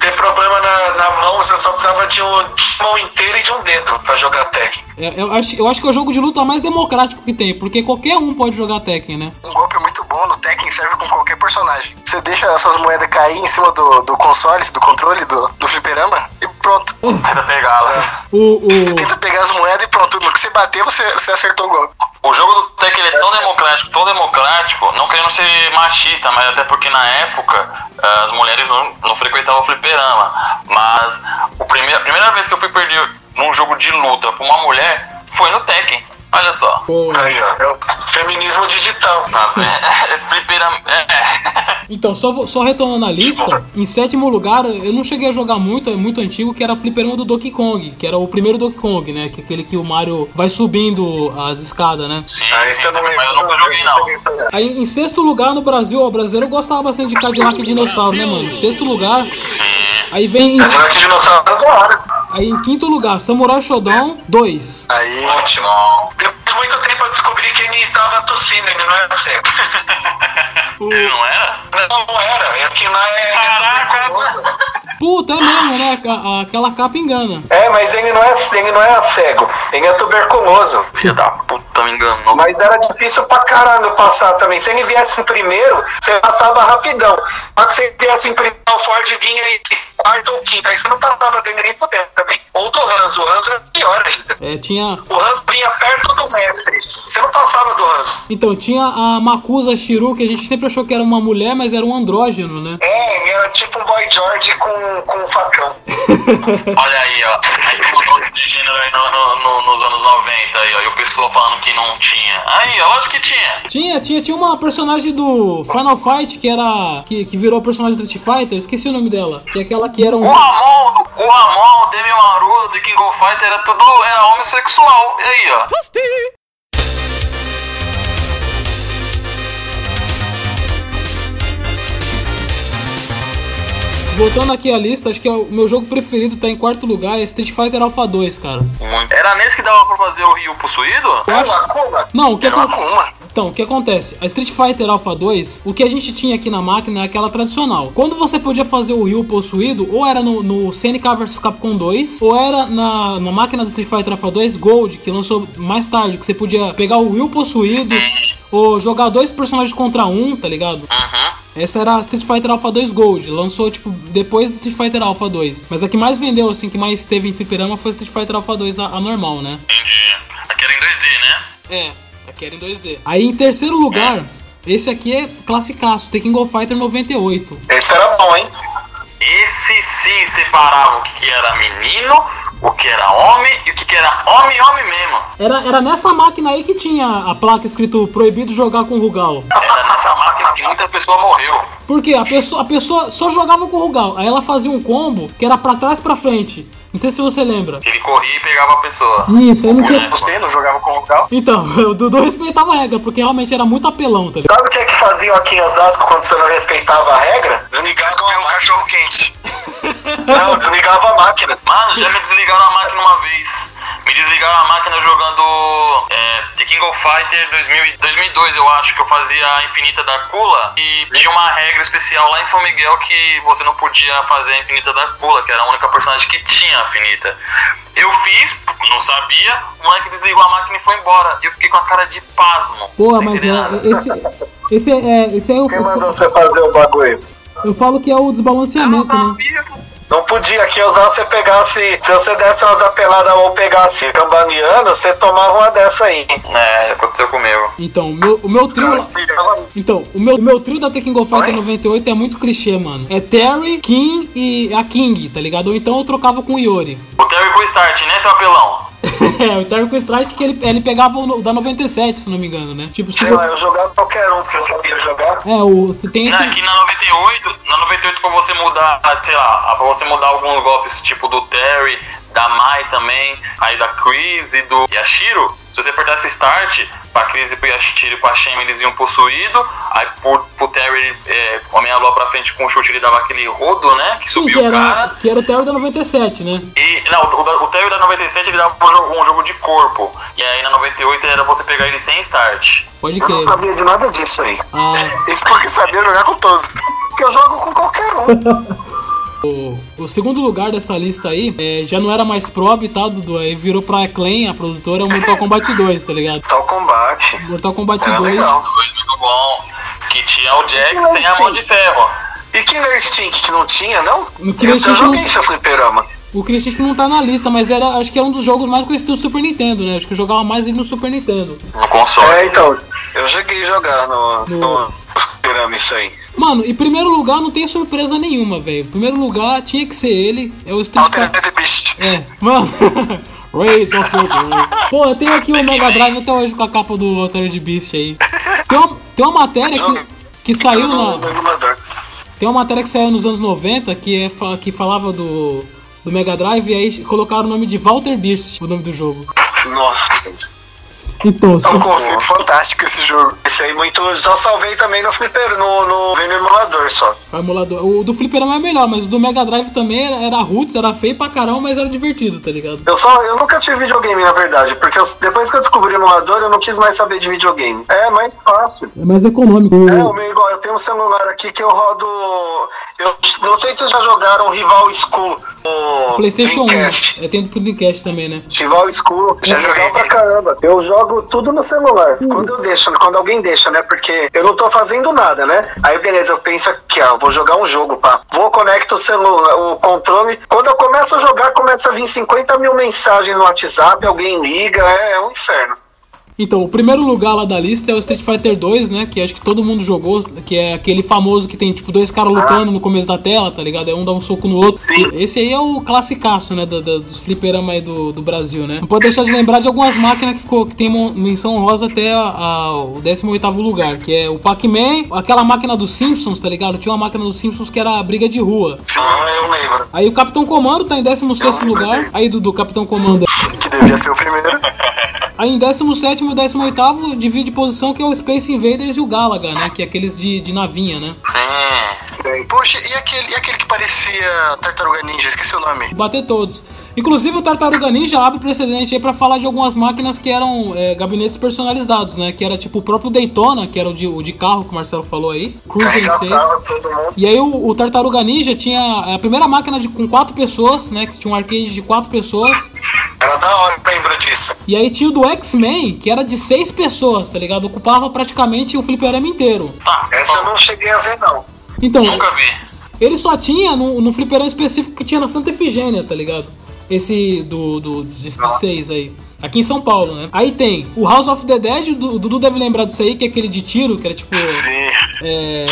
[SPEAKER 4] ter problema na, na mão, você só precisava de, um, de uma mão inteira e de um dedo pra jogar Tekken.
[SPEAKER 3] é- eu, acho, eu acho que é o jogo de luta mais democrático que tem, porque qualquer um pode jogar Tekken, né?
[SPEAKER 6] Um golpe muito bom no Tekken serve com qualquer personagem. Você deixa as suas moedas cair em cima do, do console, do controle do, do fliperama e pronto.
[SPEAKER 5] Tenta pegá-la.
[SPEAKER 3] O, o,
[SPEAKER 6] Tenta pegar as moedas e pronto. No que você bater, você, você acertou o golpe.
[SPEAKER 5] O jogo do ele é tão democrático, tão democrático, não querendo ser machista, mas até porque na época ah, as mulheres não, não frequentavam o fliperama. Mas o primeiro, a primeira vez que eu fui perder num jogo de luta pra uma mulher foi no Tekken. Olha só.
[SPEAKER 4] Aí, ó. É o feminismo digital.
[SPEAKER 5] Tá. É.
[SPEAKER 3] Então, só, vou- só retornando na lista, em sétimo lugar, eu não cheguei a jogar muito, é muito antigo, que era fliperama do Donkey Kong, que era o primeiro Donkey Kong, né? Que é aquele que o Mario vai subindo as escadas, né?
[SPEAKER 5] Sim,
[SPEAKER 4] Ah, esse
[SPEAKER 5] sim,
[SPEAKER 4] também,
[SPEAKER 5] mas eu nunca joguei não.
[SPEAKER 3] Aí em sexto lugar no Brasil, ó, o brasileiro gostava bastante de Cadillac e Dinossauro, né, mano? Sexto lugar. Aí vem. em-
[SPEAKER 4] Cadillac dinossauro é da hora.
[SPEAKER 3] Aí em quinto lugar, Samurai Shodown 2.
[SPEAKER 6] Aí.
[SPEAKER 5] Ótimo.
[SPEAKER 4] Depois de muito tempo eu descobri que ele tava tossindo, ele não era cego.
[SPEAKER 5] Ele não era?
[SPEAKER 4] Não, não era. É que lá é.
[SPEAKER 5] Caraca.
[SPEAKER 4] tuberculoso.
[SPEAKER 3] Puta, é mesmo, né? Aquela capa engana.
[SPEAKER 4] É, mas ele não é, ele não é cego, ele é tuberculoso.
[SPEAKER 5] Filha da puta, me enganou.
[SPEAKER 4] Mas era difícil pra caralho passar também. Se ele viesse em primeiro, você passava rapidão. Só que se ele viesse em primeiro, o Ford vinha em quarto ou quinto. Aí você não passava dele nem fudendo também. Ou do Hans, o Hans era pior ainda.
[SPEAKER 3] É, tinha.
[SPEAKER 4] O Hans vinha perto do mestre. Você não passava do Hans.
[SPEAKER 3] Então, tinha a Makusa Shiru, que a gente sempre achou que era uma mulher, mas era um andrógeno, né?
[SPEAKER 4] É, era tipo um Boy George com, com um facão.
[SPEAKER 5] Olha aí, ó. Aí tem um monte de gênero aí no- no- no- nos anos 90 aí, ó. E o pessoal falando que não tinha. Aí, ó, lógico que tinha.
[SPEAKER 3] Tinha, tinha, tinha uma personagem do Final Fight que era. que, que virou personagem do Street Fighter, esqueci o nome dela. Que é aquela que era um.
[SPEAKER 5] O Ramon, o Ramon, o Demi Maru, do King of Fighter era tudo. era homossexual. E aí, ó.
[SPEAKER 3] Voltando aqui a lista, acho que é o meu jogo preferido tá em quarto lugar, é Street Fighter Alpha 2, cara.
[SPEAKER 5] Muito. Era nesse que dava pra fazer o Rio possuído?
[SPEAKER 3] Eu acho-
[SPEAKER 4] Akuma?
[SPEAKER 3] Não, o que
[SPEAKER 6] Era uma
[SPEAKER 3] acontece. Então, o que acontece? A Street Fighter Alpha 2, o que a gente tinha aqui na máquina é aquela tradicional. Quando você podia fazer o Ryu possuído, ou era no, no CNK vs Capcom 2, ou era na, na máquina do Street Fighter Alpha 2 Gold, que lançou mais tarde, que você podia pegar o Ryu possuído, ou jogar dois personagens contra um, tá ligado?
[SPEAKER 5] Uhum.
[SPEAKER 3] Essa era a Street Fighter Alpha 2 Gold, lançou tipo depois do Street Fighter Alpha 2. Mas a que mais vendeu, assim, que mais teve em fliperama foi Street Fighter Alpha 2 a, a normal, né?
[SPEAKER 5] Entendi. Aqui era em 2D, né?
[SPEAKER 3] É, aqui era em 2D. Aí em terceiro lugar, esse aqui é classicaço, Tekken Go Fighter 98.
[SPEAKER 4] Esse era bom, hein?
[SPEAKER 5] Esse sim separava o que era menino, o que era homem e o que era homem homem mesmo.
[SPEAKER 3] Era, era nessa máquina aí que tinha a placa escrito proibido jogar com Rugal.
[SPEAKER 5] Era nessa máquina que muita pessoa morreu.
[SPEAKER 3] Porque a pessoa, a pessoa só jogava com o Rugal. Aí ela fazia um combo que era pra trás e pra frente. Não sei se você lembra.
[SPEAKER 5] Ele corria e pegava a pessoa.
[SPEAKER 3] Isso, aí não tinha.
[SPEAKER 6] Você não jogava com o local?
[SPEAKER 3] Então, o Dudu respeitava a regra, porque realmente era muito apelão, tá ligado?
[SPEAKER 4] Sabe o que é que faziam aqui em Osasco quando você não respeitava a regra? Desligava
[SPEAKER 6] um cachorro quente.
[SPEAKER 4] Não, desligava a máquina.
[SPEAKER 5] Mano, já me desligaram a máquina uma vez. Me desligaram a máquina jogando é, The King of Fighter 2000, e- 2002, eu acho, que eu fazia a Infinita da Kula. E tinha uma regra especial lá em São Miguel que você não podia fazer a Infinita da Kula, que era a única personagem que tinha a Infinita. Eu fiz, não sabia, o moleque desligou a máquina e foi embora. E eu fiquei com a cara de pasmo.
[SPEAKER 3] Porra,
[SPEAKER 5] sem
[SPEAKER 3] mas
[SPEAKER 5] nada.
[SPEAKER 3] é, esse. Esse é. Esse é o.
[SPEAKER 4] Quem mandou você fazer o bagulho?
[SPEAKER 3] Eu falo que é o
[SPEAKER 5] Eu não
[SPEAKER 3] desbalanceamento, né?
[SPEAKER 4] Não podia, aqui usar você pegasse. Se você desse umas apeladas ou pegasse cambaniano, você tomava uma dessa aí.
[SPEAKER 5] É, aconteceu comigo.
[SPEAKER 3] Então, o meu, o meu trio. lá- Então, o meu, o meu trio da Tekken Go Fighter 98 é muito clichê, mano. É Terry, King e a King, tá ligado? Ou então eu trocava com o Yori.
[SPEAKER 5] O Terry pro start, né, seu apelão?
[SPEAKER 3] É, o Terry com o Strike que ele, ele pegava o da 97, se não me engano, né? Tipo, se
[SPEAKER 4] Sei lá, eu jogava qualquer um que eu sabia jogar.
[SPEAKER 3] É, o, você tem esse.
[SPEAKER 5] aqui na 98, na 98 pra você mudar, sei lá, pra você mudar alguns golpes, tipo do Terry, da Mai também, aí da Chris e do Yashiro, se você apertasse Start, pra Chris e pro Yashiro e pra Shem eles iam possuído, aí pro, pro Terry, é, com a meia lua pra frente com o chute ele dava aquele rodo, né, que
[SPEAKER 3] Sim,
[SPEAKER 5] subia
[SPEAKER 3] que
[SPEAKER 5] o
[SPEAKER 3] era,
[SPEAKER 5] cara.
[SPEAKER 3] que era o Terry da 97, né?
[SPEAKER 5] E, não, o, o, o Terry da 97 ele dava um jogo, um jogo de corpo, e aí na 98 era você pegar ele sem Start.
[SPEAKER 3] Pode
[SPEAKER 4] Eu não
[SPEAKER 3] crer.
[SPEAKER 4] sabia de nada disso aí.
[SPEAKER 3] Ah,
[SPEAKER 6] Isso porque sabia jogar com todos.
[SPEAKER 4] Porque eu jogo com qualquer um.
[SPEAKER 3] o, o segundo lugar dessa lista aí é, já não era mais Prob, tá, Dudu? Aí virou pra Clan, a produtora, é o Mortal Kombat 2, tá ligado?
[SPEAKER 4] Tal combate.
[SPEAKER 3] Mortal Kombat
[SPEAKER 4] Era
[SPEAKER 3] 2.
[SPEAKER 4] legal.
[SPEAKER 5] Dois muito bom, que tinha o Jack sem a mão de ferro.
[SPEAKER 4] E Killer Instinct que não tinha, não?
[SPEAKER 3] No Killer Instinct
[SPEAKER 4] eu joguei
[SPEAKER 3] não-
[SPEAKER 4] seu fliperama.
[SPEAKER 3] O Christian não tá na lista, mas era, acho que era um dos jogos mais conhecidos do Super Nintendo, né? Acho que eu jogava mais ele no Super Nintendo.
[SPEAKER 5] No console.
[SPEAKER 4] É, então. Eu cheguei a jogar no,
[SPEAKER 3] No-
[SPEAKER 4] no, fliperama isso aí.
[SPEAKER 3] Mano, em primeiro lugar não tem surpresa nenhuma, velho. Em primeiro lugar tinha que ser ele, é o Street Fighter.
[SPEAKER 6] Beast.
[SPEAKER 3] É, mano. Raise of Grey. Pô, eu tenho aqui o Mega Drive até hoje com a capa do Altered Beast aí. Tem uma, tem uma matéria que, que saiu na. Tem uma matéria que saiu nos anos 90 que, é, que falava do, do Mega Drive e aí colocaram o nome de Walter Beast, o nome do jogo.
[SPEAKER 4] Nossa.
[SPEAKER 3] Então,
[SPEAKER 6] É um conceito fantástico esse jogo.
[SPEAKER 4] Esse aí muito. Só salvei também no flipper, no, no, no emulador só.
[SPEAKER 3] o emulador. O do Fliperama é melhor, mas o do Mega Drive também era, era roots, era feio pra caramba, mas era divertido, tá ligado?
[SPEAKER 4] Eu só. Eu nunca tive videogame, na verdade. Porque eu- depois que eu descobri o emulador, eu não quis mais saber de videogame. É mais fácil.
[SPEAKER 3] É mais econômico.
[SPEAKER 4] É, o meu igual, eu tenho um celular aqui que eu rodo. Eu não sei se vocês já jogaram Rival School. O
[SPEAKER 3] PlayStation 1.
[SPEAKER 4] Dreamcast.
[SPEAKER 3] É, tem pro Dreamcast também, né?
[SPEAKER 4] Rival School, já joguei pra caramba. Eu jogo tudo no celular. Quando eu deixo, quando alguém deixa, né? Porque eu não tô fazendo nada, né? Aí beleza, eu penso aqui, ó, vou jogar um jogo, pá. Vou conecto o celular, o controle. Quando eu começo a jogar, começa a vir 50 mil mensagens no WhatsApp, alguém liga, é, é um inferno.
[SPEAKER 3] Então, o primeiro lugar lá da lista é o Street Fighter 2, né? Que acho que todo mundo jogou, que é aquele famoso que tem, tipo, dois caras lutando no começo da tela, tá ligado? É um dá um soco no outro.
[SPEAKER 4] Sim.
[SPEAKER 3] Esse aí é o classicaço, né? Do, do, dos fliperama aí do, do Brasil, né? Não pode deixar de lembrar de algumas máquinas que, ficou, que tem menção honrosa até a- a- o 18 lugar, que é o Pac-Man, aquela máquina dos Simpsons, tá ligado? Tinha uma máquina dos Simpsons que era a briga de rua.
[SPEAKER 4] Sim, Ah, eu lembro.
[SPEAKER 3] Aí o Capitão Comando tá em 16 lugar. Aí, Dudu, Capitão Comando.
[SPEAKER 6] Que devia ser o primeiro.
[SPEAKER 3] Aí em 17 e 18 divide posição que é o Space Invaders e o Galaga, né? Que é aqueles de, de navinha, né?
[SPEAKER 5] Sim.
[SPEAKER 6] Poxa, e aquele, e aquele que parecia Tartaruga Ninja? Esqueci o nome.
[SPEAKER 3] Bater todos. Inclusive o Tartaruga Ninja abre precedente aí pra falar de algumas máquinas que eram é, gabinetes personalizados, né? Que era tipo o próprio Daytona, que era o de, o de carro que o Marcelo falou aí.
[SPEAKER 4] Todo mundo.
[SPEAKER 3] E aí o, o Tartaruga Ninja tinha a primeira máquina de, com quatro pessoas, né? Que tinha um arcade de quatro pessoas.
[SPEAKER 4] Era da hora, eu lembro disso.
[SPEAKER 3] E aí tinha o do X-Men, que era de seis pessoas, tá ligado? Ocupava praticamente o fliperama inteiro.
[SPEAKER 5] Tá.
[SPEAKER 4] Essa eu não cheguei a ver, não.
[SPEAKER 3] Então,
[SPEAKER 5] Nunca vi.
[SPEAKER 3] ele só tinha no, no fliperama específico que tinha na Santa Efigênia, tá ligado? Esse do, do de, de seis aí. Aqui em São Paulo, né? Aí tem o House of the Dead, o Du- o Dudu deve lembrar disso aí, que é aquele de tiro, que era tipo. É,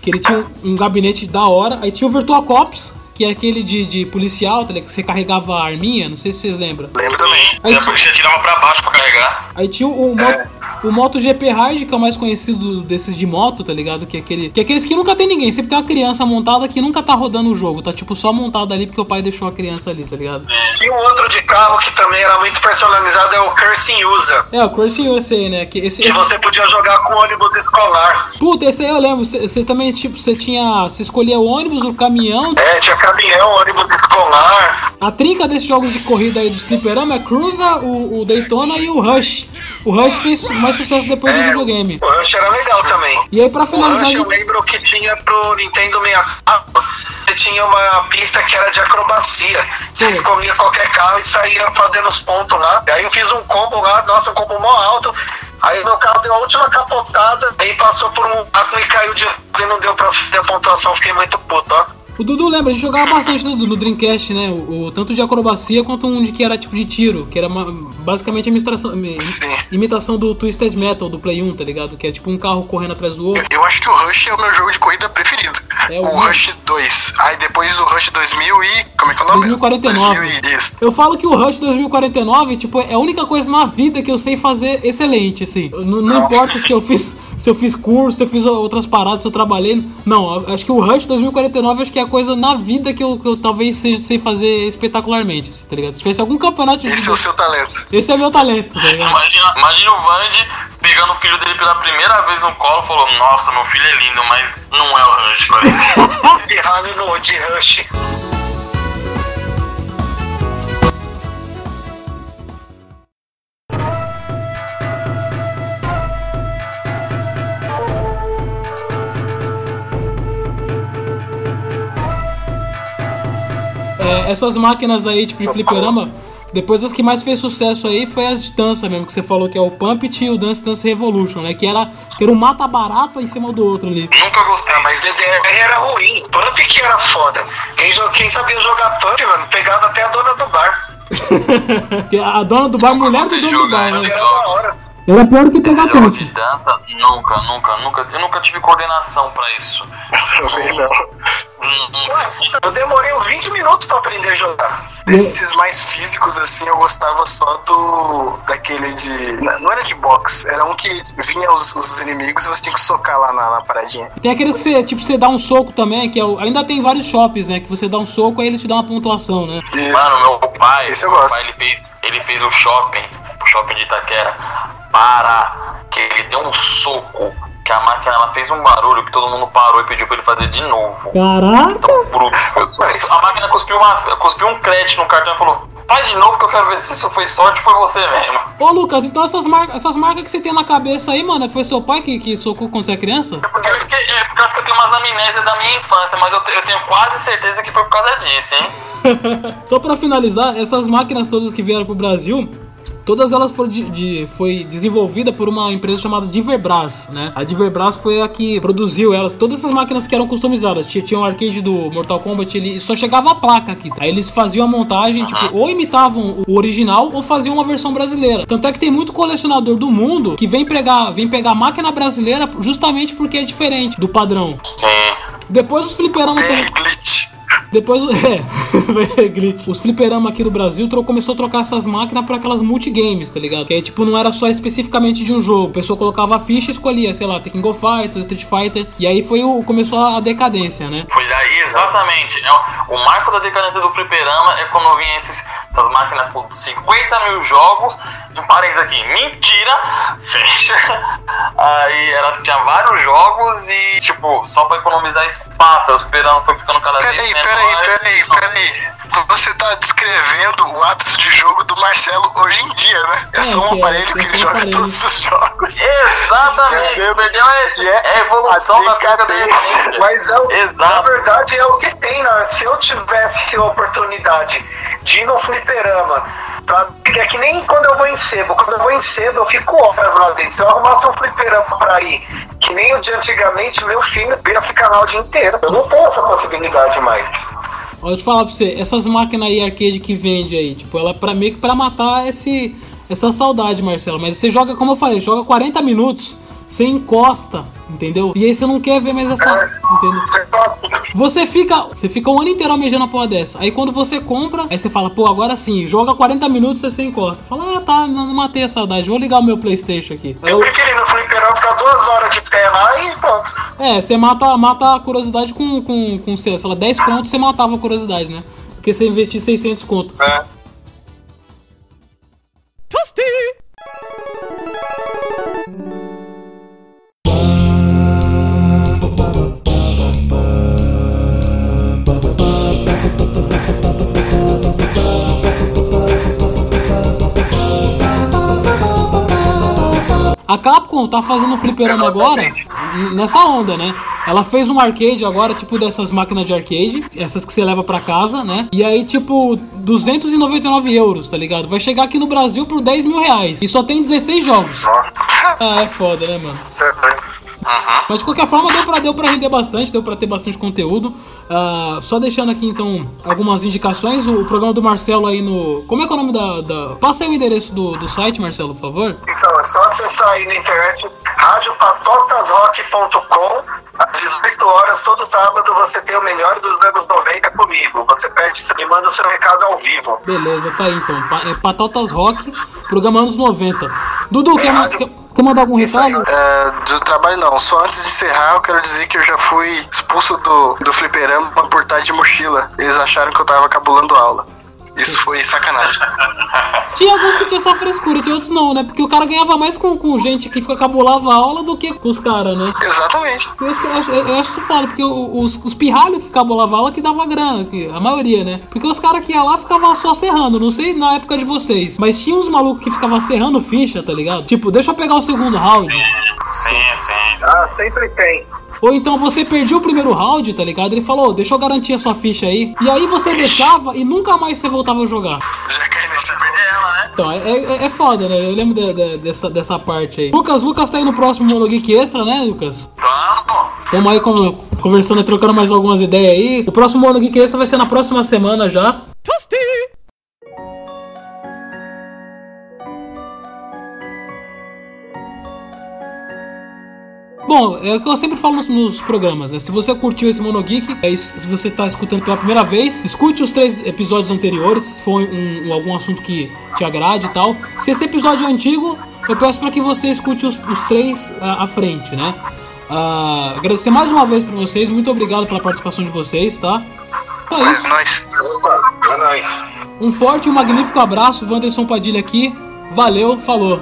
[SPEAKER 3] que ele tinha um, gabinete da hora. Aí tinha o Virtua Cops, que é aquele de, de policial, tá ligado? Que você carregava a arminha, não sei se vocês lembram.
[SPEAKER 6] Lembro também.
[SPEAKER 5] Sim. Você, tirava pra baixo pra carregar.
[SPEAKER 3] Aí tinha o, o, Mo- o MotoGP Ride, que é o mais conhecido desses de moto, tá ligado? Que é, aquele, que é aqueles que nunca tem ninguém. Sempre tem uma criança montada que nunca tá rodando o jogo. Tá tipo só montada ali porque o pai deixou a criança ali, tá ligado?
[SPEAKER 4] Tinha um outro de carro que também era muito personalizado, é o Cursing User.
[SPEAKER 3] É, o Cursing USA, né? Que esse,
[SPEAKER 4] Que
[SPEAKER 3] esse-
[SPEAKER 4] você podia jogar com ônibus escolar.
[SPEAKER 3] Puta, esse aí eu lembro. Você também, tipo, você tinha. Você escolhia o ônibus, o caminhão.
[SPEAKER 4] É, tinha caminhão, ônibus escolar.
[SPEAKER 3] A trinca desses jogos de corrida aí dos fliperama é Cruza, o, o Daytona e o Rush. O Rush fez mais sucesso depois do
[SPEAKER 4] É,
[SPEAKER 3] videogame.
[SPEAKER 4] O Rush era legal também.
[SPEAKER 3] E aí, pra
[SPEAKER 4] O
[SPEAKER 3] finalizar.
[SPEAKER 4] Rush eu lembro que tinha pro Nintendo 64, você tinha uma pista que era de acrobacia. Você escolhia qualquer carro e saía fazendo os pontos lá. E aí eu fiz um combo lá, nossa, um combo mó alto. Aí meu carro deu a última capotada, aí passou por um buraco e caiu de e não deu pra fazer a pontuação, fiquei muito puto, ó.
[SPEAKER 3] O Dudu lembra, a gente jogava bastante no, no Dreamcast, né? O, o- tanto de acrobacia quanto um de que era tipo de tiro, que era uma- basicamente a imitação, imitação do Twisted Metal do Play 1, tá ligado? Que é tipo um carro correndo atrás do outro.
[SPEAKER 6] Eu acho que o Rush é o meu jogo de corrida preferido.
[SPEAKER 3] É
[SPEAKER 6] o
[SPEAKER 3] o-
[SPEAKER 6] Rush 2. Aí depois o Rush 2000 e. Como é que é o nome?
[SPEAKER 3] 2049.
[SPEAKER 6] 2000 e- Isso.
[SPEAKER 3] Eu falo que o Rush 2049, tipo, é a única coisa na vida que eu sei fazer excelente, assim. Não, não importa se eu fiz se eu fiz curso, se eu fiz outras paradas, se eu trabalhei. Não, acho que o Rush 2049 acho que é a coisa na vida que eu, que eu talvez seja, sei fazer espetacularmente, assim, tá ligado? Se tivesse algum campeonato de
[SPEAKER 6] Esse é o seu talento.
[SPEAKER 3] Esse é meu talento, tá ligado?
[SPEAKER 5] Imagina, imagina o Vandy pegando o filho dele pela primeira vez no colo e falou: Nossa, meu filho é lindo, mas não é o Rush mim.
[SPEAKER 4] Pirralho no de Rush.
[SPEAKER 3] É, essas máquinas aí, tipo, de fliperama, depois as que mais fez sucesso aí foi as de dança mesmo, que você falou que é o Pump e o Dance Dance Revolution, né? Que era, que era um mata-barata em cima do outro ali.
[SPEAKER 5] Nunca gostei.
[SPEAKER 4] Mas DDR era ruim. Pump que era foda. Quem, quem sabia jogar Pump, mano, pegava até a dona do bar.
[SPEAKER 3] A dona do bar, mulher do dono do bar,
[SPEAKER 4] Era
[SPEAKER 3] né?
[SPEAKER 4] da hora.
[SPEAKER 3] Era pior que
[SPEAKER 5] Esse
[SPEAKER 3] pegar
[SPEAKER 5] jogo
[SPEAKER 3] Pump.
[SPEAKER 5] de dança, nunca, nunca, nunca. Eu nunca tive coordenação pra isso.
[SPEAKER 6] Também não.
[SPEAKER 4] Ué, eu demorei uns 20 minutos pra aprender a jogar.
[SPEAKER 6] Desses mais físicos, assim, eu gostava só do. daquele de. Não era de boxe, era um que vinha os, os inimigos e você tinha que socar lá na, na paradinha.
[SPEAKER 3] Tem aqueles que você, tipo, você dá um soco também, que é o- ainda tem vários shops, né? Que você dá um soco aí ele te dá uma pontuação, né?
[SPEAKER 6] Isso.
[SPEAKER 5] Mano, meu pai,
[SPEAKER 6] Esse eu
[SPEAKER 5] meu
[SPEAKER 6] gosto.
[SPEAKER 5] pai ele fez, ele fez o shopping, o shopping de Itaquera, para que ele deu um soco, que a máquina ela fez um barulho que todo mundo parou e pediu pra ele fazer de novo.
[SPEAKER 3] Caraca!
[SPEAKER 5] Bruto. A máquina cuspiu, uma, cuspiu um crédito no cartão e falou: Faz de novo que eu quero ver se isso foi sorte ou foi você mesmo.
[SPEAKER 3] Ô Lucas, então essas, mar essas marcas que você tem na cabeça aí, mano, foi seu pai que, que socou quando você é criança?
[SPEAKER 5] É porque eu, esque- é por causa que eu tenho umas amnésias da minha infância, mas eu, eu tenho quase certeza que foi por causa disso, hein?
[SPEAKER 3] Só pra finalizar, essas máquinas todas que vieram pro Brasil, todas elas foram de, de- foi desenvolvida por uma empresa chamada Diverbras, né? A Diverbras foi a que produziu elas. Todas essas máquinas que eram customizadas. Tinha, um arcade do Mortal Kombat, ele só chegava a placa aqui. Aí eles faziam a montagem, tipo, ou imitavam o original ou faziam uma versão brasileira. Tanto é que tem muito colecionador do mundo que vem pegar, vem pegar a máquina brasileira justamente porque é diferente do padrão.
[SPEAKER 5] Sim.
[SPEAKER 3] Depois os fliperamas. Depois, é, glitch. Os fliperama aqui do Brasil começou a trocar essas máquinas por aquelas multigames, tá ligado? Que aí, tipo, não era só especificamente de um jogo. A pessoa colocava a ficha e escolhia, sei lá, Tekken Go Fighter, Street Fighter. E aí foi o, começou a decadência, né?
[SPEAKER 5] Foi daí, exatamente. É o, o marco da decadência do fliperama é quando vinha esses, essas máquinas com 50 mil jogos. Um parênteses aqui, mentira! Fecha! Aí era, tinha vários jogos e, tipo, só pra economizar espaço. O fliperama foi ficando cada vez
[SPEAKER 6] Peraí, peraí, peraí. Você tá descrevendo o hábito de jogo do Marcelo hoje em dia, né? É só um
[SPEAKER 3] é-
[SPEAKER 6] aparelho que ele joga
[SPEAKER 3] aparelho.
[SPEAKER 6] todos os jogos.
[SPEAKER 5] Exatamente! Perdeu
[SPEAKER 6] é
[SPEAKER 5] É a evolução
[SPEAKER 6] a
[SPEAKER 5] da da
[SPEAKER 6] decadência.
[SPEAKER 5] essência.
[SPEAKER 4] Mas é o- na
[SPEAKER 5] Exato.
[SPEAKER 4] verdade é o que tem, né? Se eu tivesse a oportunidade de ir no fliperama, pra, é que nem quando eu vou em sebo. Quando eu vou em sebo, eu fico horas lá dentro. Se eu arrumasse um fliperama pra ir, que nem o de antigamente, meu filho ia ficar lá o dia inteiro. Eu não tenho essa possibilidade mais.
[SPEAKER 3] Deixa eu falar pra você, essas máquinas aí arcade que vende aí, tipo, ela é pra, meio que pra matar esse, essa saudade, Marcelo. Mas você joga, como eu falei, joga 40 minutos, você encosta, entendeu? E aí você não quer ver mais essa. Entendeu?
[SPEAKER 4] Você?
[SPEAKER 3] Você fica, você fica o ano inteiro almejando a porra dessa. Aí quando você compra, aí você fala, pô, agora sim, joga 40 minutos e você encosta. Fala, ah, tá, não, não matei a saudade, vou ligar o meu Playstation aqui.
[SPEAKER 4] Eu
[SPEAKER 3] eu-
[SPEAKER 4] preferi no fliperama ficar duas horas de pé lá e pronto.
[SPEAKER 3] é, você mata, mata a curiosidade com, com, com sei lá, 10 contos, você matava a curiosidade, né? Porque você investir 600 conto.
[SPEAKER 6] É.
[SPEAKER 3] A Capcom tá fazendo um fliperama agora nessa onda, né? Ela fez um arcade agora, tipo dessas máquinas de arcade, essas que você leva pra casa, né? E aí, tipo, 299 euros, tá ligado? Vai chegar aqui no Brasil por 10 mil reais. E só tem 16 jogos.
[SPEAKER 4] Nossa.
[SPEAKER 3] Ah, é foda, né, mano?
[SPEAKER 4] Certo.
[SPEAKER 5] Uhum.
[SPEAKER 3] Mas de qualquer forma deu pra, deu pra render bastante, deu pra ter bastante conteúdo. Ah, só deixando aqui então algumas indicações, o, o programa do Marcelo aí no. Como é que é o nome da. da... Passa aí o endereço do, do site, Marcelo, por favor.
[SPEAKER 4] Então, é só acessar aí na internet radiopatotasrock.com. Às 18 horas, todo sábado, você tem o melhor dos anos 90 comigo. Você pede e manda o seu recado ao vivo.
[SPEAKER 3] Beleza, tá aí então. Pa- É Patotas Rock, programa anos 90. Dudu, quer, ma- quer, quer mandar algum
[SPEAKER 4] Isso
[SPEAKER 3] recado?
[SPEAKER 6] É, do trabalho não, só antes de encerrar eu quero dizer que eu já fui expulso do, do fliperama por estar de mochila. Eles acharam que eu tava cabulando aula. Isso foi sacanagem.
[SPEAKER 3] Tinha alguns que tinha essa frescura, tinha outros não, né? Porque o cara ganhava mais com, com gente que fica cabulava a aula do que com os caras, né?
[SPEAKER 6] Exatamente.
[SPEAKER 3] Eu acho, que, eu acho, eu acho isso foda, porque os, os pirralhos que cabulava aula que dava grana, que, a maioria, né? Porque os caras que iam lá ficavam só serrando, não sei na época de vocês, mas tinha uns malucos que ficavam serrando ficha, tá ligado? Tipo, deixa eu pegar o segundo round.
[SPEAKER 5] Sim, sim.
[SPEAKER 4] Ah, sempre tem.
[SPEAKER 3] Ou então você perdia o primeiro round, tá ligado? Ele falou, deixa eu garantir a sua ficha aí. E aí você deixava e nunca mais você voltava a jogar.
[SPEAKER 6] Já caí nesse
[SPEAKER 5] Perder ela, né?
[SPEAKER 3] Então, é, é, é foda, né? Eu lembro de- de- dessa, dessa parte aí. Lucas, Lucas tá aí no próximo Monogeek Extra, né, Lucas?
[SPEAKER 5] Vamos.
[SPEAKER 3] Tamo aí con- conversando e trocando mais algumas ideias aí. O próximo Monogeek Extra vai ser na próxima semana já. Bom, é o que eu sempre falo nos, nos programas, né? Se você curtiu esse Monogeek, é, se você tá escutando pela primeira vez, escute os três episódios anteriores, se for um, um- algum assunto que te agrade e tal. Se esse episódio é antigo, eu peço para que você escute os, os três ah, à frente, né? Ah, agradecer mais uma vez para vocês, muito obrigado pela participação de vocês, tá? Então é isso.
[SPEAKER 6] Nós.
[SPEAKER 4] Opa, é nóis.
[SPEAKER 3] Um forte e um magnífico abraço, Wanderson Padilha aqui. Valeu, falou.